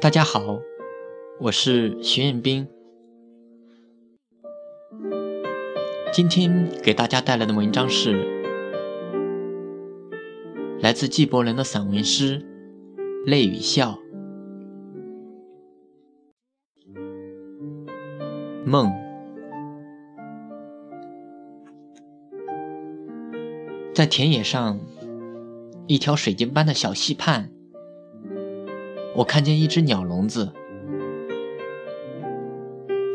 大家好，我是徐彦斌。今天给大家带来的文章是来自纪伯伦的散文诗《泪与笑》。梦，在田野上，一条水晶般的小溪畔。我看见一只鸟笼子，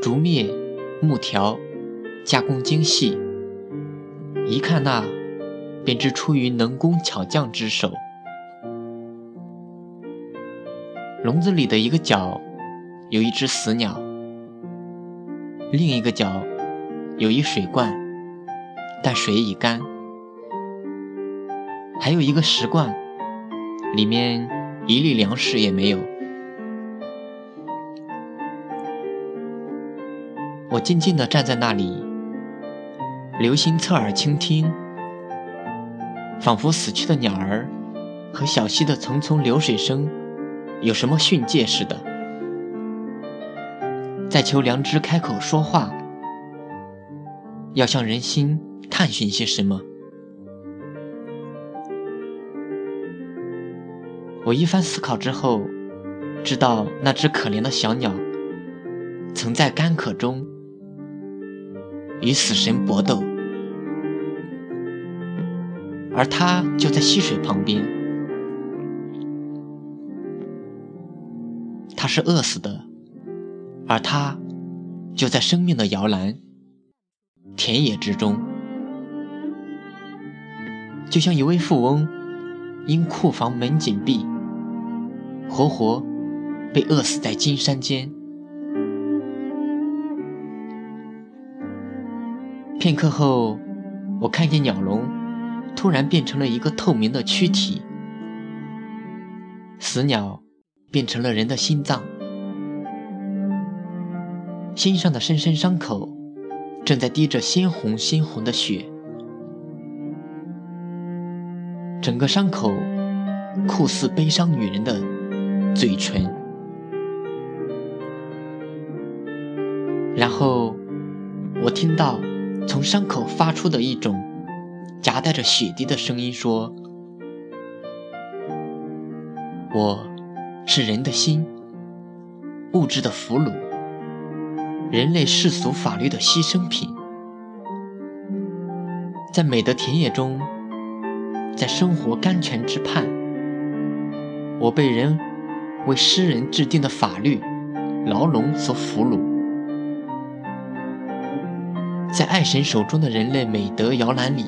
竹篾、木条加工精细，一看那，便知出于能工巧匠之手。笼子里的一个角有一只死鸟，另一个角有一水罐，但水已干，还有一个石罐，里面。一粒粮食也没有。我静静地站在那里，留心侧耳倾听，仿佛死去的鸟儿和小溪的淙淙流水声有什么训诫似的，在求良知开口说话，要向人心探寻些什么。我一番思考之后，知道那只可怜的小鸟曾在干渴中与死神搏斗，而它就在溪水旁边。它是饿死的，而它就在生命的摇篮田野之中，就像一位富翁因库房门紧闭。活活被饿死在金山间。片刻后，我看见鸟笼突然变成了一个透明的躯体，死鸟变成了人的心脏，心上的深深伤口正在滴着鲜红鲜红的血，整个伤口酷似悲伤女人的。嘴唇，然后我听到从伤口发出的一种夹带着血滴的声音，说：“我是人的心，物质的俘虏，人类世俗法律的牺牲品，在美的田野中，在生活甘泉之畔，我被人。”为诗人制定的法律牢笼所俘虏，在爱神手中的人类美德摇篮里，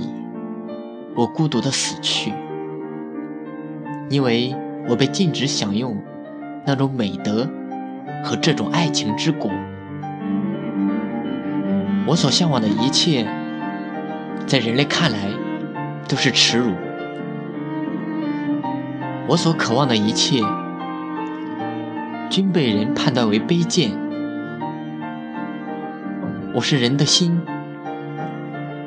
我孤独的死去，因为我被禁止享用那种美德和这种爱情之果。我所向往的一切，在人类看来都是耻辱；我所渴望的一切。均被人判断为卑贱。我是人的心，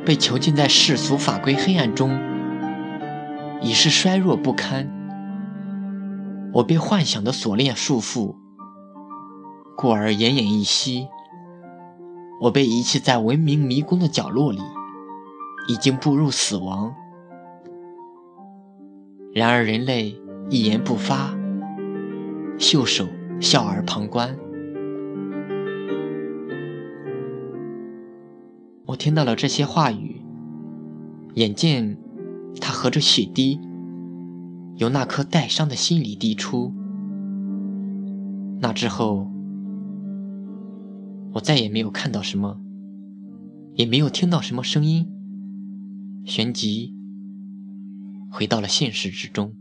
被囚禁在世俗法规黑暗中，已是衰弱不堪。我被幻想的锁链束缚，故而奄奄一息。我被遗弃在文明迷宫的角落里，已经步入死亡。然而人类一言不发，袖手。笑而旁观。我听到了这些话语，眼见他和着血滴由那颗带伤的心里滴出。那之后，我再也没有看到什么，也没有听到什么声音，旋即回到了现实之中。